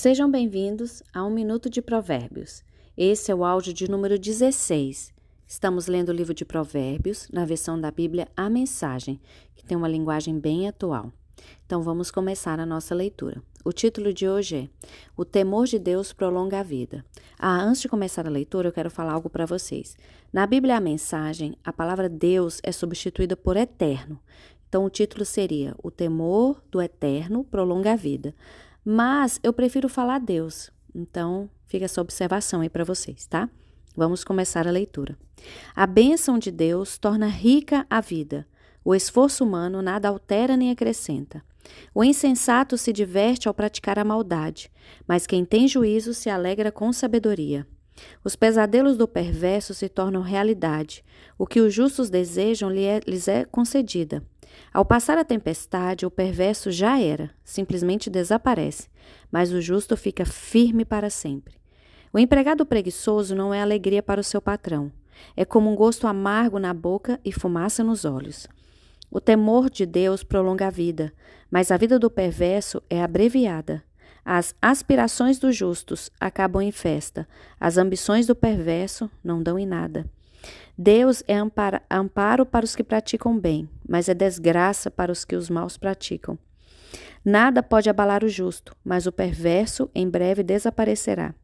Sejam bem-vindos a Um Minuto de Provérbios. Esse é o áudio de número 16. Estamos lendo o livro de Provérbios na versão da Bíblia A Mensagem, que tem uma linguagem bem atual. Então vamos começar a nossa leitura. O título de hoje é O temor de Deus prolonga a vida. Ah, antes de começar a leitura, eu quero falar algo para vocês. Na Bíblia A Mensagem, a palavra Deus é substituída por eterno. Então o título seria O temor do eterno prolonga a vida. Mas eu prefiro falar Deus. Então, fica essa observação aí para vocês, tá? Vamos começar a leitura. A bênção de Deus torna rica a vida. O esforço humano nada altera nem acrescenta. O insensato se diverte ao praticar a maldade, mas quem tem juízo se alegra com sabedoria. Os pesadelos do perverso se tornam realidade. O que os justos desejam lhes é concedida. Ao passar a tempestade, o perverso já era, simplesmente desaparece, mas o justo fica firme para sempre. O empregado preguiçoso não é alegria para o seu patrão. É como um gosto amargo na boca e fumaça nos olhos. O temor de Deus prolonga a vida, mas a vida do perverso é abreviada. As aspirações dos justos acabam em festa, as ambições do perverso não dão em nada. Deus é amparo para os que praticam bem, mas é desgraça para os que os maus praticam. Nada pode abalar o justo, mas o perverso em breve desaparecerá.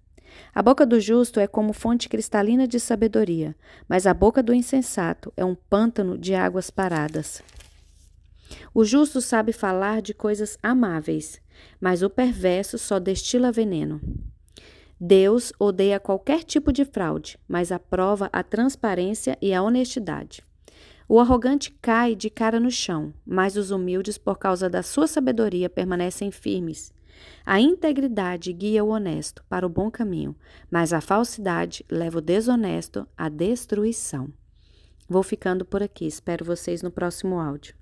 A boca do justo é como fonte cristalina de sabedoria, mas a boca do insensato é um pântano de águas paradas. O justo sabe falar de coisas amáveis, mas o perverso só destila veneno. Deus odeia qualquer tipo de fraude, mas aprova a transparência e a honestidade. O arrogante cai de cara no chão, mas os humildes, por causa da sua sabedoria, permanecem firmes. A integridade guia o honesto para o bom caminho, mas a falsidade leva o desonesto à destruição. Vou ficando por aqui, espero vocês no próximo áudio.